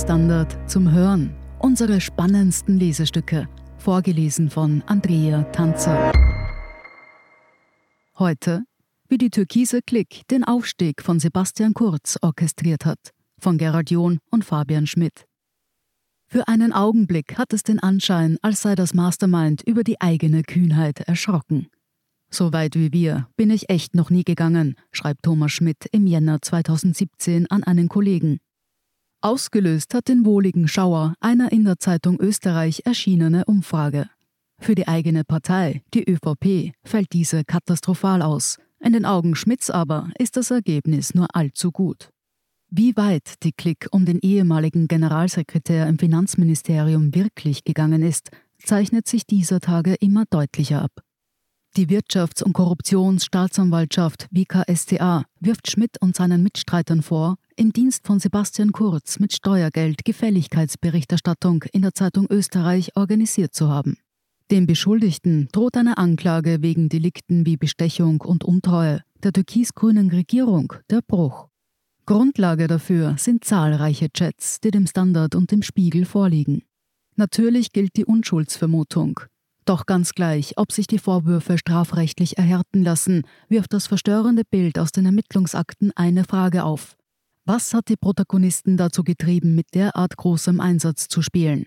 Standard zum Hören. Unsere spannendsten Lesestücke, vorgelesen von Andrea Tanzer. Heute, wie die türkise Klick den Aufstieg von Sebastian Kurz orchestriert hat, von Gerald John und Fabian Schmidt. Für einen Augenblick hat es den Anschein, als sei das Mastermind über die eigene Kühnheit erschrocken. So weit wie wir bin ich echt noch nie gegangen, schreibt Thomas Schmidt im Jänner 2017 an einen Kollegen. Ausgelöst hat den wohligen Schauer einer in der Zeitung Österreich erschienene Umfrage. Für die eigene Partei, die ÖVP, fällt diese katastrophal aus. In den Augen Schmidts aber ist das Ergebnis nur allzu gut. Wie weit die Klick um den ehemaligen Generalsekretär im Finanzministerium wirklich gegangen ist, zeichnet sich dieser Tage immer deutlicher ab. Die Wirtschafts- und Korruptionsstaatsanwaltschaft WKStA wirft Schmidt und seinen Mitstreitern vor, im Dienst von Sebastian Kurz mit Steuergeld Gefälligkeitsberichterstattung in der Zeitung Österreich organisiert zu haben. Dem Beschuldigten droht eine Anklage wegen Delikten wie Bestechung und Untreue, der türkis-grünen Regierung der Bruch. Grundlage dafür sind zahlreiche Chats, die dem Standard und dem Spiegel vorliegen. Natürlich gilt die Unschuldsvermutung. Doch ganz gleich, ob sich die Vorwürfe strafrechtlich erhärten lassen, wirft das verstörende Bild aus den Ermittlungsakten eine Frage auf. Was hat die Protagonisten dazu getrieben, mit derart großem Einsatz zu spielen?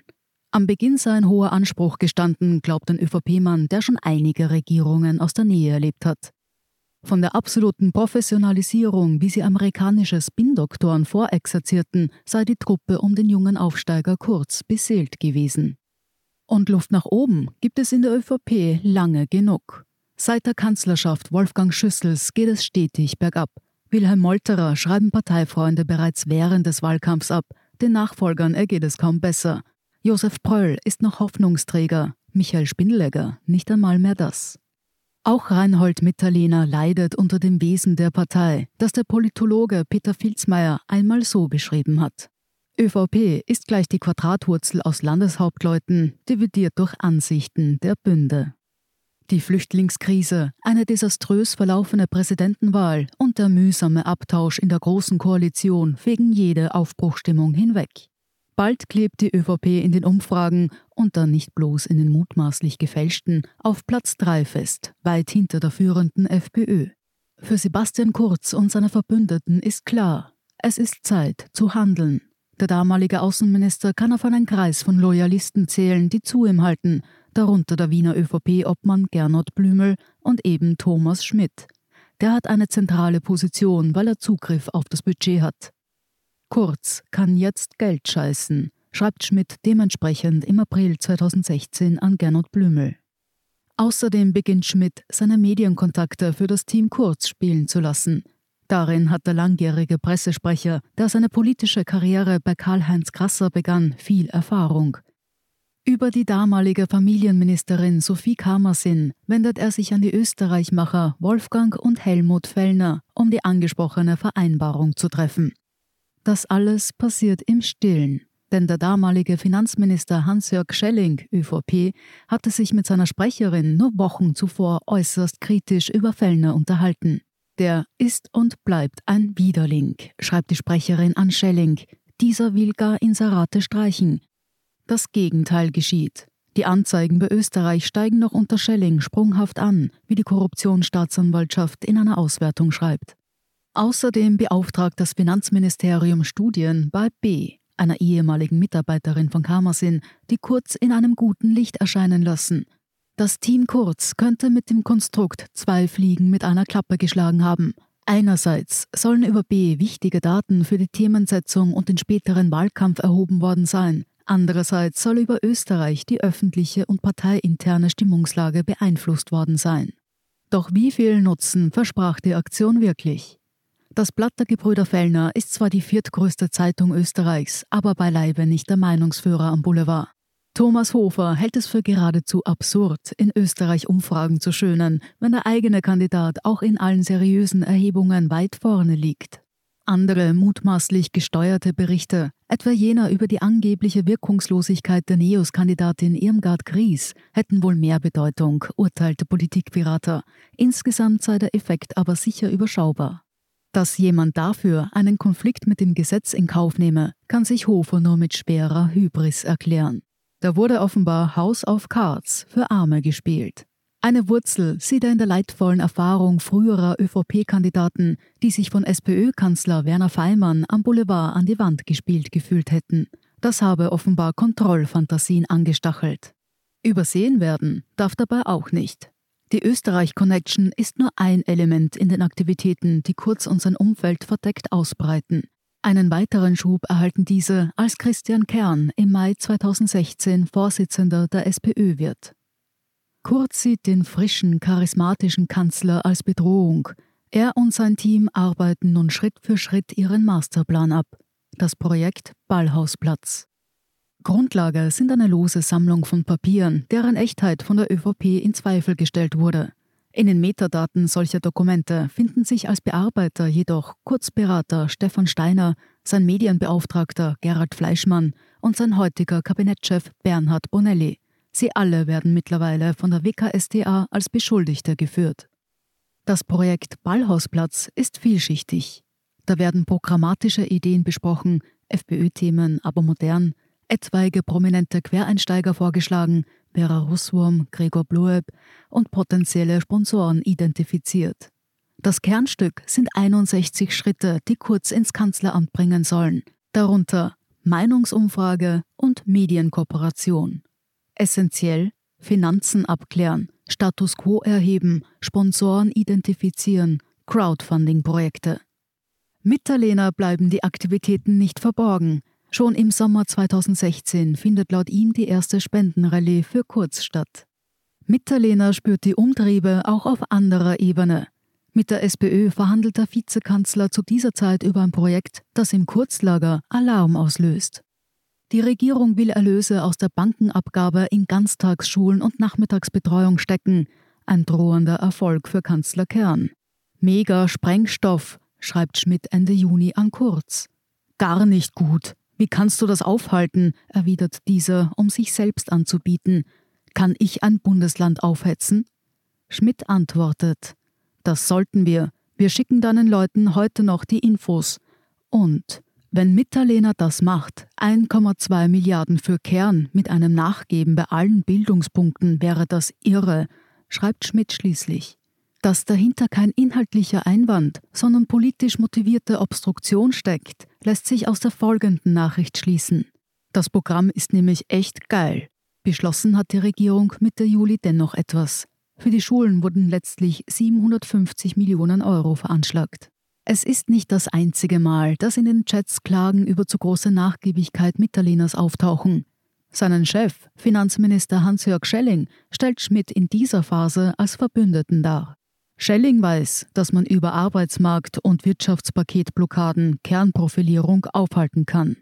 Am Beginn sei ein hoher Anspruch gestanden, glaubt ein ÖVP-Mann, der schon einige Regierungen aus der Nähe erlebt hat. Von der absoluten Professionalisierung, wie sie amerikanische Spin-Doktoren vorexerzierten, sei die Truppe um den jungen Aufsteiger Kurz beseelt gewesen. Und Luft nach oben gibt es in der ÖVP lange genug. Seit der Kanzlerschaft Wolfgang Schüssels geht es stetig bergab. Wilhelm Molterer schreiben Parteifreunde bereits während des Wahlkampfs ab. Den Nachfolgern ergeht es kaum besser. Josef Pröll ist noch Hoffnungsträger, Michael Spindelegger nicht einmal mehr das. Auch Reinhold Mitterlehner leidet unter dem Wesen der Partei, das der Politologe Peter Filzmeier einmal so beschrieben hat. ÖVP ist gleich die Quadratwurzel aus Landeshauptleuten, dividiert durch Ansichten der Bünde. Die Flüchtlingskrise, eine desaströs verlaufene Präsidentenwahl und der mühsame Abtausch in der Großen Koalition fegen jede Aufbruchstimmung hinweg. Bald klebt die ÖVP in den Umfragen und dann nicht bloß in den mutmaßlich gefälschten auf Platz 3 fest, weit hinter der führenden FPÖ. Für Sebastian Kurz und seine Verbündeten ist klar, es ist Zeit zu handeln. Der damalige Außenminister kann auf einen Kreis von Loyalisten zählen, die zu ihm halten, darunter der Wiener ÖVP-Obmann Gernot Blümel und eben Thomas Schmidt. Der hat eine zentrale Position, weil er Zugriff auf das Budget hat. Kurz kann jetzt Geld scheißen, schreibt Schmidt dementsprechend im April 2016 an Gernot Blümel. Außerdem beginnt Schmidt, seine Medienkontakte für das Team Kurz spielen zu lassen – Darin hat der langjährige Pressesprecher, der seine politische Karriere bei Karl-Heinz Krasser begann, viel Erfahrung. Über die damalige Familienministerin Sophie Kamersin wendet er sich an die Österreichmacher Wolfgang und Helmut Fellner, um die angesprochene Vereinbarung zu treffen. Das alles passiert im Stillen, denn der damalige Finanzminister Hans-Jörg Schelling, ÖVP, hatte sich mit seiner Sprecherin nur Wochen zuvor äußerst kritisch über Fellner unterhalten. Der ist und bleibt ein Widerling, schreibt die Sprecherin an Schelling. Dieser will gar Inserate streichen. Das Gegenteil geschieht. Die Anzeigen bei Österreich steigen noch unter Schelling sprunghaft an, wie die Korruptionsstaatsanwaltschaft in einer Auswertung schreibt. Außerdem beauftragt das Finanzministerium Studien bei B, einer ehemaligen Mitarbeiterin von Kamersin, die kurz in einem guten Licht erscheinen lassen – das Team Kurz könnte mit dem Konstrukt zwei Fliegen mit einer Klappe geschlagen haben. Einerseits sollen über B wichtige Daten für die Themensetzung und den späteren Wahlkampf erhoben worden sein. Andererseits soll über Österreich die öffentliche und parteiinterne Stimmungslage beeinflusst worden sein. Doch wie viel Nutzen versprach die Aktion wirklich? Das Blatt der Gebrüder Fellner ist zwar die viertgrößte Zeitung Österreichs, aber beileibe nicht der Meinungsführer am Boulevard. Thomas Hofer hält es für geradezu absurd, in Österreich Umfragen zu schönen, wenn der eigene Kandidat auch in allen seriösen Erhebungen weit vorne liegt. Andere mutmaßlich gesteuerte Berichte, etwa jener über die angebliche Wirkungslosigkeit der NEOS-Kandidatin Irmgard Gries, hätten wohl mehr Bedeutung, urteilte Politikberater. Insgesamt sei der Effekt aber sicher überschaubar. Dass jemand dafür einen Konflikt mit dem Gesetz in Kauf nehme, kann sich Hofer nur mit schwerer Hybris erklären. Da wurde offenbar House of Cards für Arme gespielt. Eine Wurzel sieht er in der leidvollen Erfahrung früherer ÖVP-Kandidaten, die sich von SPÖ-Kanzler Werner Feimann am Boulevard an die Wand gespielt gefühlt hätten. Das habe offenbar Kontrollfantasien angestachelt. Übersehen werden darf dabei auch nicht. Die Österreich-Connection ist nur ein Element in den Aktivitäten, die Kurz und sein Umfeld verdeckt ausbreiten. Einen weiteren Schub erhalten diese, als Christian Kern im Mai 2016 Vorsitzender der SPÖ wird. Kurz sieht den frischen, charismatischen Kanzler als Bedrohung. Er und sein Team arbeiten nun Schritt für Schritt ihren Masterplan ab. Das Projekt Ballhausplatz. Grundlage sind eine lose Sammlung von Papieren, deren Echtheit von der ÖVP in Zweifel gestellt wurde. In den Metadaten solcher Dokumente finden sich als Bearbeiter jedoch Kurzberater Stefan Steiner, sein Medienbeauftragter Gerhard Fleischmann und sein heutiger Kabinettschef Bernhard Bonelli. Sie alle werden mittlerweile von der WKStA als Beschuldigte geführt. Das Projekt Ballhausplatz ist vielschichtig. Da werden programmatische Ideen besprochen, FPÖ-Themen aber modern, etwaige prominente Quereinsteiger vorgeschlagen, Vera Russwurm, Gregor Blueb und potenzielle Sponsoren identifiziert. Das Kernstück sind 61 Schritte, die Kurz ins Kanzleramt bringen sollen, darunter Meinungsumfrage und Medienkooperation. Essentiell Finanzen abklären, Status quo erheben, Sponsoren identifizieren, Crowdfunding-Projekte. Mitterlehner bleiben die Aktivitäten nicht verborgen. Schon im Sommer 2016 findet laut ihm die erste Spendenrallye für Kurz statt. Mitterlehner spürt die Umtriebe auch auf anderer Ebene. Mit der SPÖ verhandelt der Vizekanzler zu dieser Zeit über ein Projekt, das im Kurzlager Alarm auslöst. Die Regierung will Erlöse aus der Bankenabgabe in Ganztagsschulen und Nachmittagsbetreuung stecken. Ein drohender Erfolg für Kanzler Kern. Mega Sprengstoff, schreibt Schmidt Ende Juni an Kurz. Gar nicht gut. Wie kannst du das aufhalten? erwidert dieser, um sich selbst anzubieten. Kann ich ein Bundesland aufhetzen? Schmidt antwortet: Das sollten wir. Wir schicken deinen Leuten heute noch die Infos. Und wenn Mitterlehner das macht, 1,2 Milliarden für Kern mit einem Nachgeben bei allen Bildungspunkten wäre das irre, schreibt Schmidt schließlich. Dass dahinter kein inhaltlicher Einwand, sondern politisch motivierte Obstruktion steckt, lässt sich aus der folgenden Nachricht schließen. Das Programm ist nämlich echt geil. Beschlossen hat die Regierung Mitte Juli dennoch etwas. Für die Schulen wurden letztlich 750 Millionen Euro veranschlagt. Es ist nicht das einzige Mal, dass in den Chats Klagen über zu große Nachgiebigkeit Mitterlehners auftauchen. Seinen Chef, Finanzminister Hans-Jörg Schelling, stellt Schmidt in dieser Phase als Verbündeten dar. Schelling weiß, dass man über Arbeitsmarkt- und Wirtschaftspaketblockaden Kernprofilierung aufhalten kann.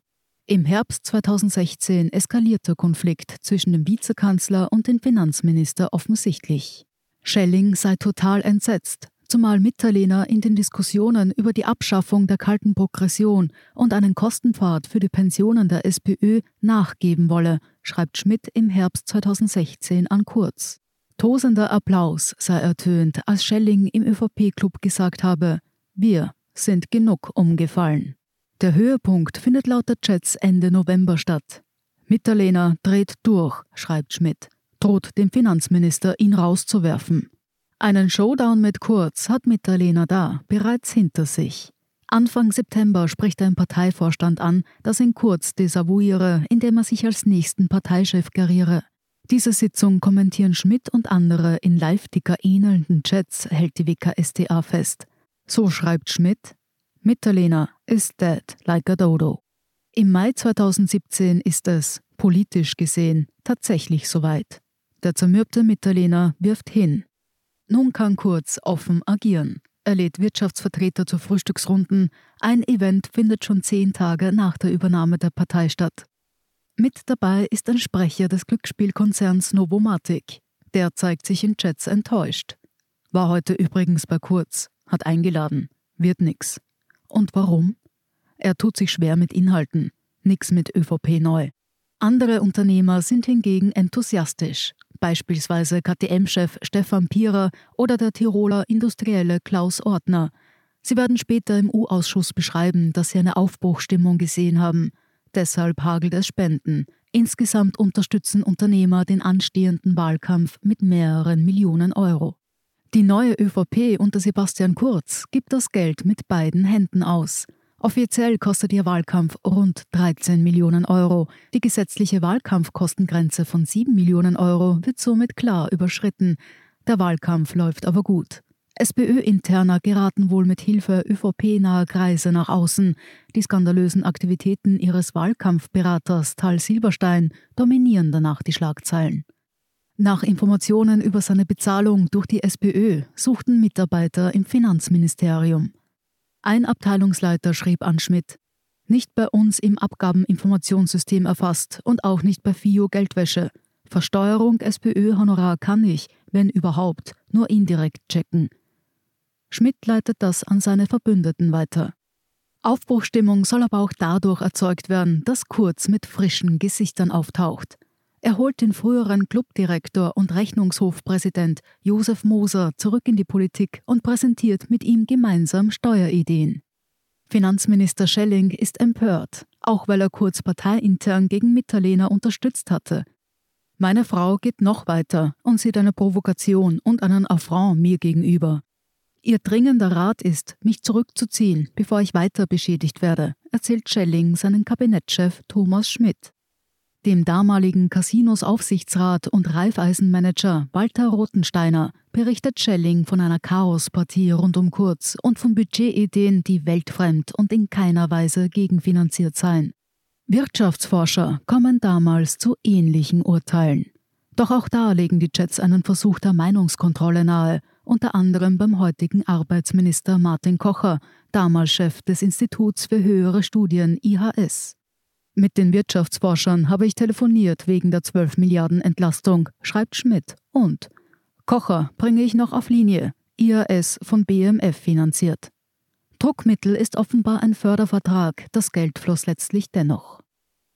Im Herbst 2016 eskaliert der Konflikt zwischen dem Vizekanzler und dem Finanzminister offensichtlich. Schelling sei total entsetzt, zumal Mitterlehner in den Diskussionen über die Abschaffung der kalten Progression und einen Kostenpfad für die Pensionen der SPÖ nachgeben wolle, schreibt Schmidt im Herbst 2016 an Kurz. Tosender Applaus sei ertönt, als Schelling im ÖVP-Club gesagt habe, wir sind genug umgefallen. Der Höhepunkt findet laut der Chats Ende November statt. Mitterlehner dreht durch, schreibt Schmidt, droht dem Finanzminister, ihn rauszuwerfen. Einen Showdown mit Kurz hat Mitterlehner da bereits hinter sich. Anfang September spricht ein Parteivorstand an, dass ihn Kurz desavouiere, indem er sich als nächsten Parteichef geriere. Diese Sitzung kommentieren Schmidt und andere in Live-Ticker ähnelnden Chats, hält die WKStA fest. So schreibt Schmidt: Mitterlehner is dead like a dodo. Im Mai 2017 ist es, politisch gesehen, tatsächlich soweit. Der zermürbte Mitterlehner wirft hin. Nun kann Kurz offen agieren. Er lädt Wirtschaftsvertreter zu Frühstücksrunden. Ein Event findet schon zehn Tage nach der Übernahme der Partei statt. Mit dabei ist ein Sprecher des Glücksspielkonzerns Novomatic. Der zeigt sich in Chats enttäuscht. War heute übrigens bei Kurz, hat eingeladen, wird nix. Und warum? Er tut sich schwer mit Inhalten, nix mit ÖVP neu. Andere Unternehmer sind hingegen enthusiastisch beispielsweise KTM-Chef Stefan Pierer oder der Tiroler Industrielle Klaus Ortner. Sie werden später im U-Ausschuss beschreiben, dass sie eine Aufbruchstimmung gesehen haben. Deshalb hagelt es Spenden. Insgesamt unterstützen Unternehmer den anstehenden Wahlkampf mit mehreren Millionen Euro. Die neue ÖVP unter Sebastian Kurz gibt das Geld mit beiden Händen aus. Offiziell kostet ihr Wahlkampf rund 13 Millionen Euro. Die gesetzliche Wahlkampfkostengrenze von 7 Millionen Euro wird somit klar überschritten. Der Wahlkampf läuft aber gut. SPÖ-Interner geraten wohl mit Hilfe ÖVP-naher Kreise nach außen. Die skandalösen Aktivitäten ihres Wahlkampfberaters Tal Silberstein dominieren danach die Schlagzeilen. Nach Informationen über seine Bezahlung durch die SPÖ suchten Mitarbeiter im Finanzministerium. Ein Abteilungsleiter schrieb an Schmidt, nicht bei uns im Abgabeninformationssystem erfasst und auch nicht bei FIO Geldwäsche. Versteuerung SPÖ-Honorar kann ich, wenn überhaupt, nur indirekt checken. Schmidt leitet das an seine Verbündeten weiter. Aufbruchstimmung soll aber auch dadurch erzeugt werden, dass Kurz mit frischen Gesichtern auftaucht. Er holt den früheren Clubdirektor und Rechnungshofpräsident Josef Moser zurück in die Politik und präsentiert mit ihm gemeinsam Steuerideen. Finanzminister Schelling ist empört, auch weil er kurz parteiintern gegen Mitterlehner unterstützt hatte. Meine Frau geht noch weiter und sieht eine Provokation und einen Affront mir gegenüber. Ihr dringender Rat ist, mich zurückzuziehen, bevor ich weiter beschädigt werde, erzählt Schelling seinen Kabinettschef Thomas Schmidt. Dem damaligen Casinos-Aufsichtsrat und Raiffeisenmanager Walter Rothensteiner berichtet Schelling von einer Chaospartie rund um Kurz und von Budgetideen, die weltfremd und in keiner Weise gegenfinanziert seien. Wirtschaftsforscher kommen damals zu ähnlichen Urteilen. Doch auch da legen die Jets einen Versuch der Meinungskontrolle nahe, unter anderem beim heutigen Arbeitsminister Martin Kocher, damals Chef des Instituts für höhere Studien IHS. Mit den Wirtschaftsforschern habe ich telefoniert wegen der 12 Milliarden Entlastung, schreibt Schmidt. Und Kocher bringe ich noch auf Linie, IAS von BMF finanziert. Druckmittel ist offenbar ein Fördervertrag, das Geld floss letztlich dennoch.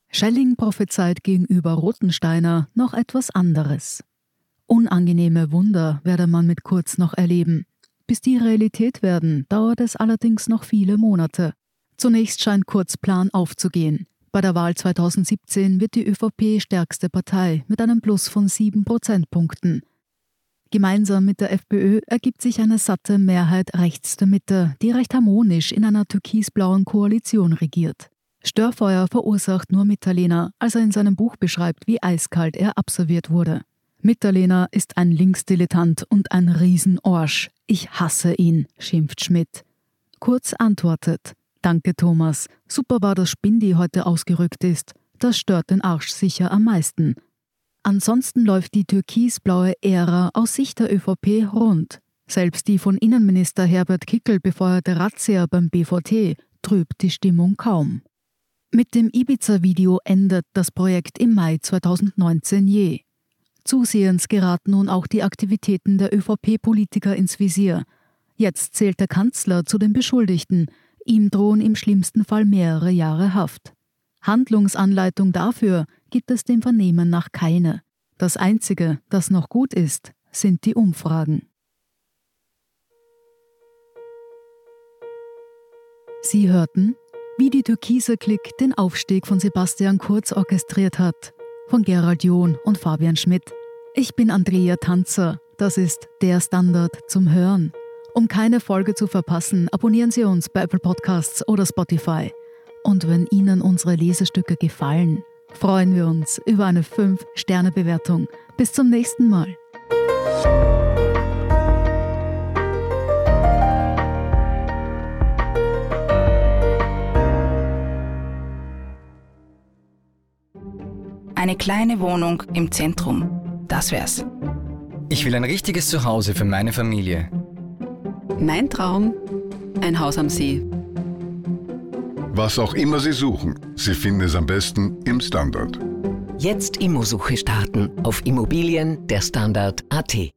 Schelling prophezeit gegenüber Rotensteiner noch etwas anderes. Unangenehme Wunder werde man mit Kurz noch erleben. Bis die Realität werden, dauert es allerdings noch viele Monate. Zunächst scheint Kurz Plan aufzugehen. Bei der Wahl 2017 wird die ÖVP stärkste Partei mit einem Plus von sieben Prozentpunkten. Gemeinsam mit der FPÖ ergibt sich eine satte Mehrheit rechts der Mitte, die recht harmonisch in einer türkisblauen Koalition regiert. Störfeuer verursacht nur Mitterlehner, als er in seinem Buch beschreibt, wie eiskalt er absolviert wurde. Mitterlehner ist ein Linksdilettant und ein Riesenorsch. Ich hasse ihn, schimpft Schmidt. Kurz antwortet, Danke, Thomas. Super war, dass Spindi heute ausgerückt ist. Das stört den Arsch sicher am meisten. Ansonsten läuft die türkisblaue Ära aus Sicht der ÖVP rund. Selbst die von Innenminister Herbert Kickel befeuerte Razzia beim BVT trübt die Stimmung kaum. Mit dem Ibiza-Video endet das Projekt im Mai 2019 je. Zusehends geraten nun auch die Aktivitäten der ÖVP-Politiker ins Visier. Jetzt zählt der Kanzler zu den Beschuldigten, Ihm drohen im schlimmsten Fall mehrere Jahre Haft. Handlungsanleitung dafür gibt es dem Vernehmen nach keine. Das Einzige, das noch gut ist, sind die Umfragen. Sie hörten, wie die Türkise Klick den Aufstieg von Sebastian Kurz orchestriert hat, von Gerald John und Fabian Schmidt. Ich bin Andrea Tanzer, das ist der Standard zum Hören. Um keine Folge zu verpassen, abonnieren Sie uns bei Apple Podcasts oder Spotify. Und wenn Ihnen unsere Lesestücke gefallen, freuen wir uns über eine 5-Sterne-Bewertung. Bis zum nächsten Mal. Eine kleine Wohnung im Zentrum. Das wär's. Ich will ein richtiges Zuhause für meine Familie. Mein Traum, ein Haus am See. Was auch immer Sie suchen, Sie finden es am besten im Standard. Jetzt Immosuche starten auf Immobilien der Standard.at.